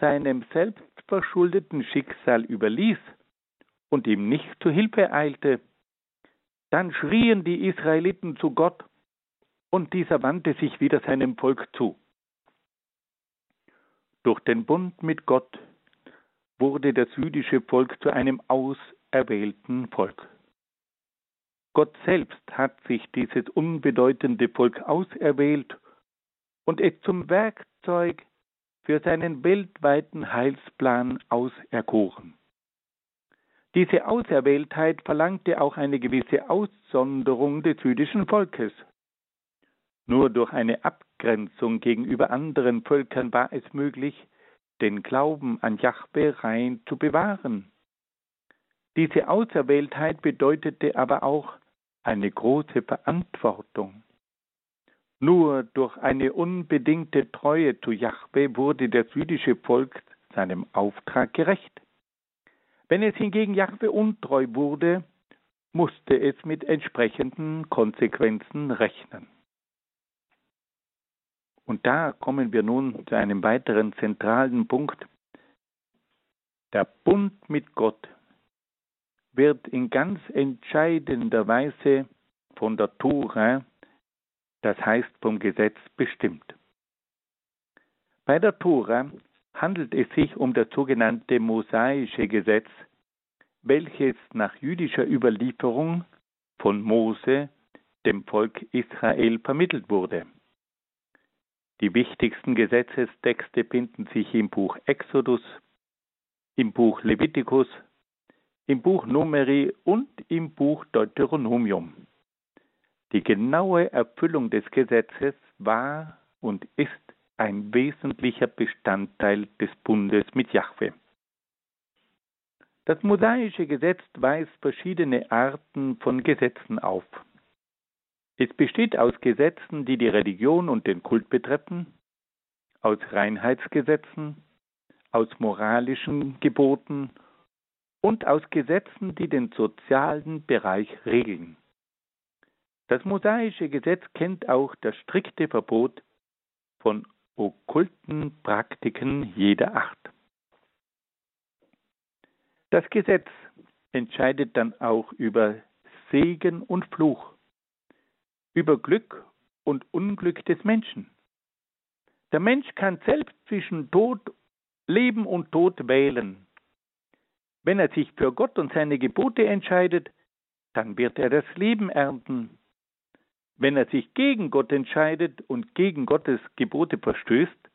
seinem selbstverschuldeten Schicksal überließ und ihm nicht zu Hilfe eilte. Dann schrien die Israeliten zu Gott, und dieser wandte sich wieder seinem Volk zu. Durch den Bund mit Gott wurde das jüdische Volk zu einem auserwählten Volk. Gott selbst hat sich dieses unbedeutende Volk auserwählt und es zum Werkzeug für seinen weltweiten Heilsplan auserkoren. Diese Auserwähltheit verlangte auch eine gewisse Aussonderung des jüdischen Volkes. Nur durch eine Abgrenzung gegenüber anderen Völkern war es möglich, den Glauben an Jahwe rein zu bewahren. Diese Auserwähltheit bedeutete aber auch eine große Verantwortung. Nur durch eine unbedingte Treue zu Jahwe wurde das jüdische Volk seinem Auftrag gerecht. Wenn es hingegen Jahwe untreu wurde, musste es mit entsprechenden Konsequenzen rechnen. Und da kommen wir nun zu einem weiteren zentralen Punkt. Der Bund mit Gott wird in ganz entscheidender Weise von der Tora, das heißt vom Gesetz, bestimmt. Bei der Tora handelt es sich um das sogenannte mosaische Gesetz, welches nach jüdischer Überlieferung von Mose dem Volk Israel vermittelt wurde. Die wichtigsten Gesetzestexte finden sich im Buch Exodus, im Buch Levitikus, im Buch Numeri und im Buch Deuteronomium. Die genaue Erfüllung des Gesetzes war und ist ein wesentlicher Bestandteil des Bundes mit Jahwe. Das mosaische Gesetz weist verschiedene Arten von Gesetzen auf. Es besteht aus Gesetzen, die die Religion und den Kult betreffen, aus Reinheitsgesetzen, aus moralischen Geboten und aus Gesetzen, die den sozialen Bereich regeln. Das mosaische Gesetz kennt auch das strikte Verbot von okkulten Praktiken jeder Art. Das Gesetz entscheidet dann auch über Segen und Fluch, über Glück und Unglück des Menschen. Der Mensch kann selbst zwischen Tod, Leben und Tod wählen. Wenn er sich für Gott und seine Gebote entscheidet, dann wird er das Leben ernten. Wenn er sich gegen Gott entscheidet und gegen Gottes Gebote verstößt,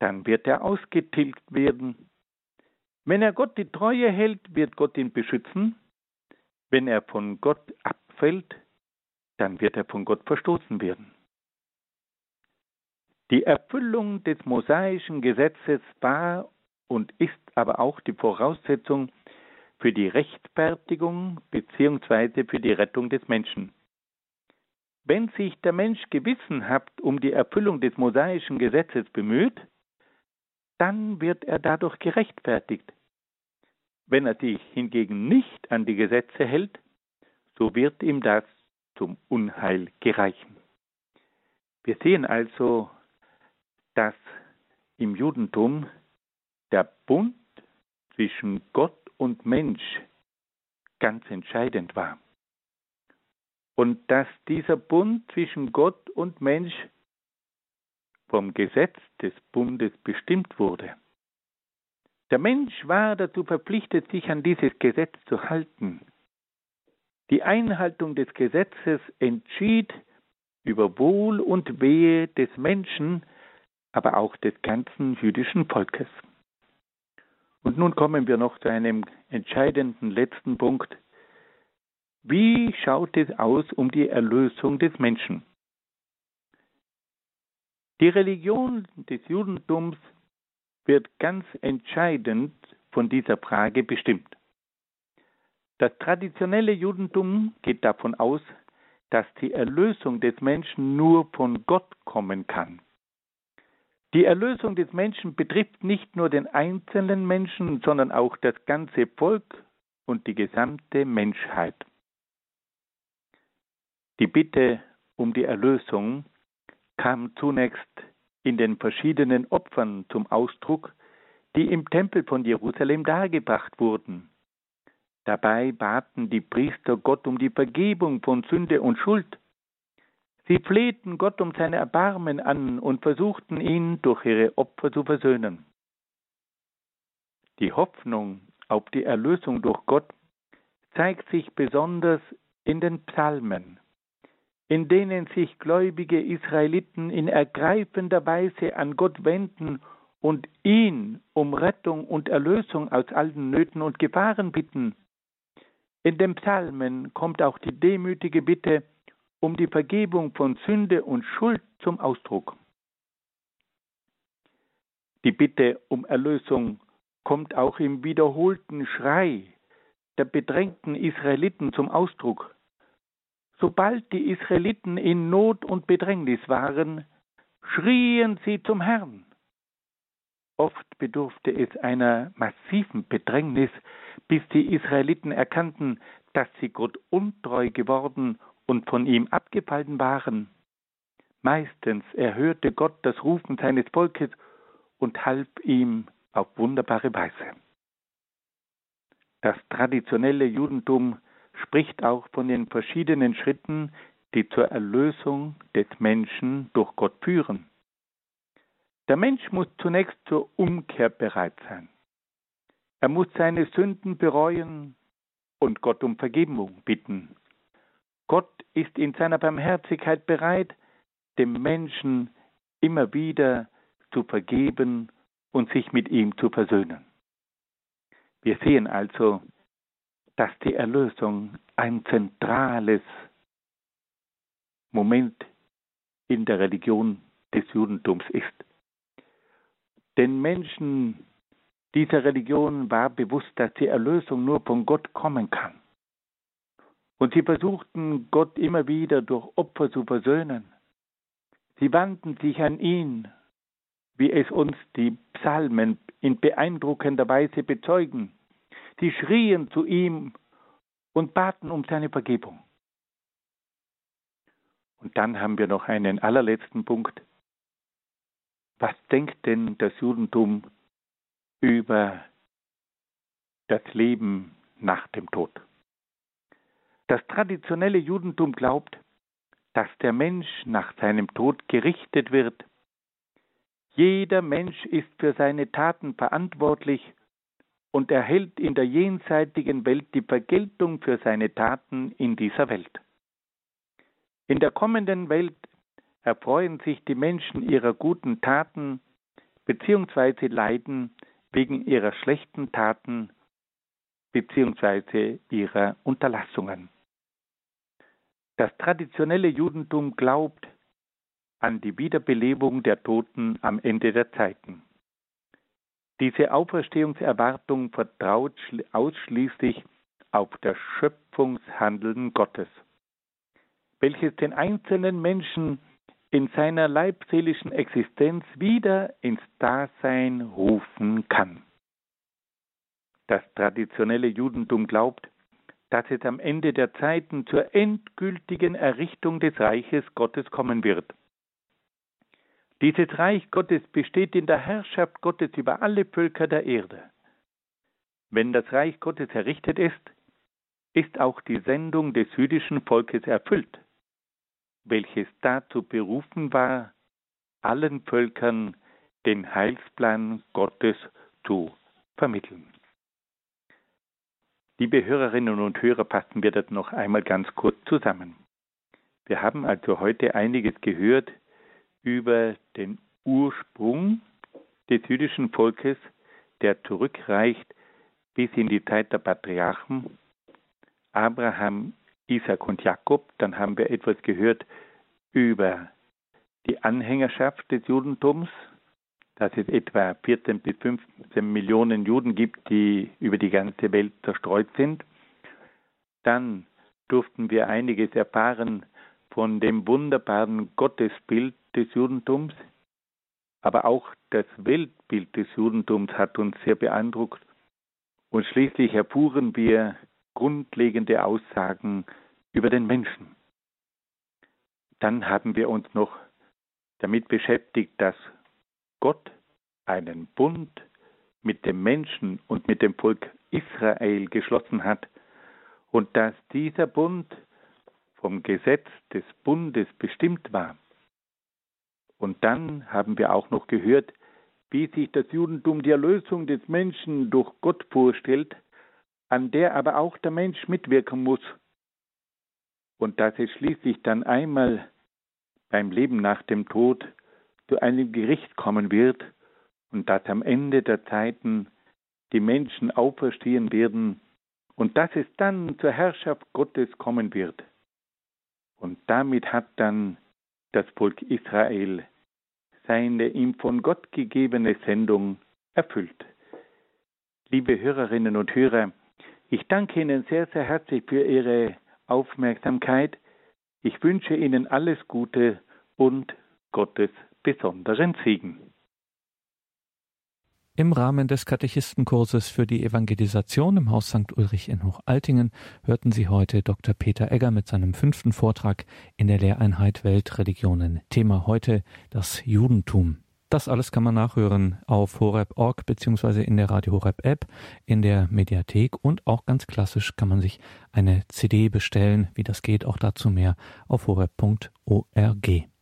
dann wird er ausgetilgt werden. Wenn er Gott die Treue hält, wird Gott ihn beschützen. Wenn er von Gott abfällt, dann wird er von Gott verstoßen werden. Die Erfüllung des mosaischen Gesetzes war und ist aber auch die Voraussetzung für die Rechtfertigung bzw. für die Rettung des Menschen. Wenn sich der Mensch gewissenhaft um die Erfüllung des mosaischen Gesetzes bemüht, dann wird er dadurch gerechtfertigt. Wenn er sich hingegen nicht an die Gesetze hält, so wird ihm das zum Unheil gereichen. Wir sehen also, dass im Judentum der Bund zwischen Gott und Mensch ganz entscheidend war. Und dass dieser Bund zwischen Gott und Mensch vom Gesetz des Bundes bestimmt wurde. Der Mensch war dazu verpflichtet, sich an dieses Gesetz zu halten. Die Einhaltung des Gesetzes entschied über Wohl und Wehe des Menschen, aber auch des ganzen jüdischen Volkes. Und nun kommen wir noch zu einem entscheidenden letzten Punkt. Wie schaut es aus um die Erlösung des Menschen? Die Religion des Judentums wird ganz entscheidend von dieser Frage bestimmt. Das traditionelle Judentum geht davon aus, dass die Erlösung des Menschen nur von Gott kommen kann. Die Erlösung des Menschen betrifft nicht nur den einzelnen Menschen, sondern auch das ganze Volk und die gesamte Menschheit. Die Bitte um die Erlösung kam zunächst in den verschiedenen Opfern zum Ausdruck, die im Tempel von Jerusalem dargebracht wurden. Dabei baten die Priester Gott um die Vergebung von Sünde und Schuld. Sie flehten Gott um seine Erbarmen an und versuchten ihn durch ihre Opfer zu versöhnen. Die Hoffnung auf die Erlösung durch Gott zeigt sich besonders in den Psalmen in denen sich gläubige Israeliten in ergreifender Weise an Gott wenden und ihn um Rettung und Erlösung aus allen Nöten und Gefahren bitten. In den Psalmen kommt auch die demütige Bitte um die Vergebung von Sünde und Schuld zum Ausdruck. Die Bitte um Erlösung kommt auch im wiederholten Schrei der bedrängten Israeliten zum Ausdruck. Sobald die Israeliten in Not und Bedrängnis waren, schrien sie zum Herrn. Oft bedurfte es einer massiven Bedrängnis, bis die Israeliten erkannten, dass sie Gott untreu geworden und von ihm abgefallen waren. Meistens erhörte Gott das Rufen seines Volkes und half ihm auf wunderbare Weise. Das traditionelle Judentum spricht auch von den verschiedenen Schritten, die zur Erlösung des Menschen durch Gott führen. Der Mensch muss zunächst zur Umkehr bereit sein. Er muss seine Sünden bereuen und Gott um Vergebung bitten. Gott ist in seiner Barmherzigkeit bereit, dem Menschen immer wieder zu vergeben und sich mit ihm zu versöhnen. Wir sehen also, dass die Erlösung ein zentrales Moment in der Religion des Judentums ist. Den Menschen dieser Religion war bewusst, dass die Erlösung nur von Gott kommen kann. Und sie versuchten Gott immer wieder durch Opfer zu versöhnen. Sie wandten sich an ihn, wie es uns die Psalmen in beeindruckender Weise bezeugen. Sie schrien zu ihm und baten um seine Vergebung. Und dann haben wir noch einen allerletzten Punkt. Was denkt denn das Judentum über das Leben nach dem Tod? Das traditionelle Judentum glaubt, dass der Mensch nach seinem Tod gerichtet wird. Jeder Mensch ist für seine Taten verantwortlich und erhält in der jenseitigen Welt die Vergeltung für seine Taten in dieser Welt. In der kommenden Welt erfreuen sich die Menschen ihrer guten Taten beziehungsweise leiden wegen ihrer schlechten Taten beziehungsweise ihrer Unterlassungen. Das traditionelle Judentum glaubt an die Wiederbelebung der Toten am Ende der Zeiten. Diese Auferstehungserwartung vertraut ausschließlich auf das Schöpfungshandeln Gottes, welches den einzelnen Menschen in seiner leibseelischen Existenz wieder ins Dasein rufen kann. Das traditionelle Judentum glaubt, dass es am Ende der Zeiten zur endgültigen Errichtung des Reiches Gottes kommen wird. Dieses Reich Gottes besteht in der Herrschaft Gottes über alle Völker der Erde. Wenn das Reich Gottes errichtet ist, ist auch die Sendung des jüdischen Volkes erfüllt, welches dazu berufen war, allen Völkern den Heilsplan Gottes zu vermitteln. Liebe Hörerinnen und Hörer, fassen wir das noch einmal ganz kurz zusammen. Wir haben also heute einiges gehört über den Ursprung des jüdischen Volkes, der zurückreicht bis in die Zeit der Patriarchen Abraham, Isaac und Jakob. Dann haben wir etwas gehört über die Anhängerschaft des Judentums, dass es etwa 14 bis 15 Millionen Juden gibt, die über die ganze Welt zerstreut sind. Dann durften wir einiges erfahren von dem wunderbaren Gottesbild des Judentums, aber auch das Weltbild des Judentums hat uns sehr beeindruckt. Und schließlich erfuhren wir grundlegende Aussagen über den Menschen. Dann haben wir uns noch damit beschäftigt, dass Gott einen Bund mit dem Menschen und mit dem Volk Israel geschlossen hat und dass dieser Bund vom Gesetz des Bundes bestimmt war. Und dann haben wir auch noch gehört, wie sich das Judentum die Erlösung des Menschen durch Gott vorstellt, an der aber auch der Mensch mitwirken muss. Und dass es schließlich dann einmal beim Leben nach dem Tod zu einem Gericht kommen wird und dass am Ende der Zeiten die Menschen auferstehen werden und dass es dann zur Herrschaft Gottes kommen wird. Und damit hat dann das Volk Israel seine ihm von Gott gegebene Sendung erfüllt. Liebe Hörerinnen und Hörer, ich danke Ihnen sehr, sehr herzlich für Ihre Aufmerksamkeit. Ich wünsche Ihnen alles Gute und Gottes besonderen Segen. Im Rahmen des Katechistenkurses für die Evangelisation im Haus St. Ulrich in Hochaltingen hörten Sie heute Dr. Peter Egger mit seinem fünften Vortrag in der Lehreinheit Weltreligionen. Thema heute das Judentum. Das alles kann man nachhören auf horeb.org beziehungsweise in der Radio Horeb App, in der Mediathek und auch ganz klassisch kann man sich eine CD bestellen. Wie das geht, auch dazu mehr auf horeb.org.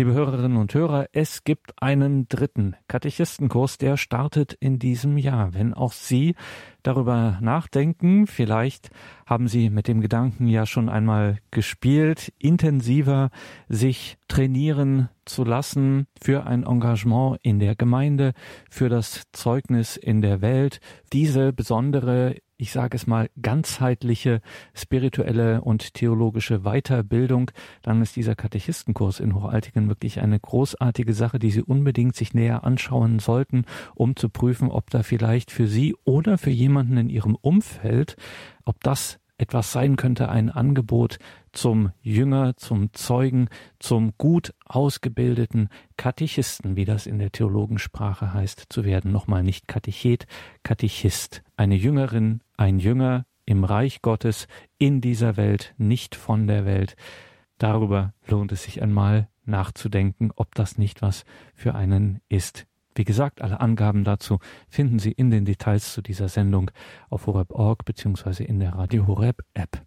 Liebe Hörerinnen und Hörer, es gibt einen dritten Katechistenkurs, der startet in diesem Jahr. Wenn auch Sie darüber nachdenken, vielleicht haben Sie mit dem Gedanken ja schon einmal gespielt, intensiver sich trainieren zu lassen für ein Engagement in der Gemeinde, für das Zeugnis in der Welt, diese besondere ich sage es mal, ganzheitliche spirituelle und theologische Weiterbildung, dann ist dieser Katechistenkurs in Hochaltingen wirklich eine großartige Sache, die Sie unbedingt sich näher anschauen sollten, um zu prüfen, ob da vielleicht für Sie oder für jemanden in Ihrem Umfeld, ob das etwas sein könnte, ein Angebot zum Jünger, zum Zeugen, zum gut ausgebildeten Katechisten, wie das in der Theologensprache heißt, zu werden. Nochmal nicht Katechet, Katechist. Eine Jüngerin, ein Jünger im Reich Gottes, in dieser Welt, nicht von der Welt. Darüber lohnt es sich einmal nachzudenken, ob das nicht was für einen ist. Wie gesagt, alle Angaben dazu finden Sie in den Details zu dieser Sendung auf horeb.org bzw. in der Radio Horeb App.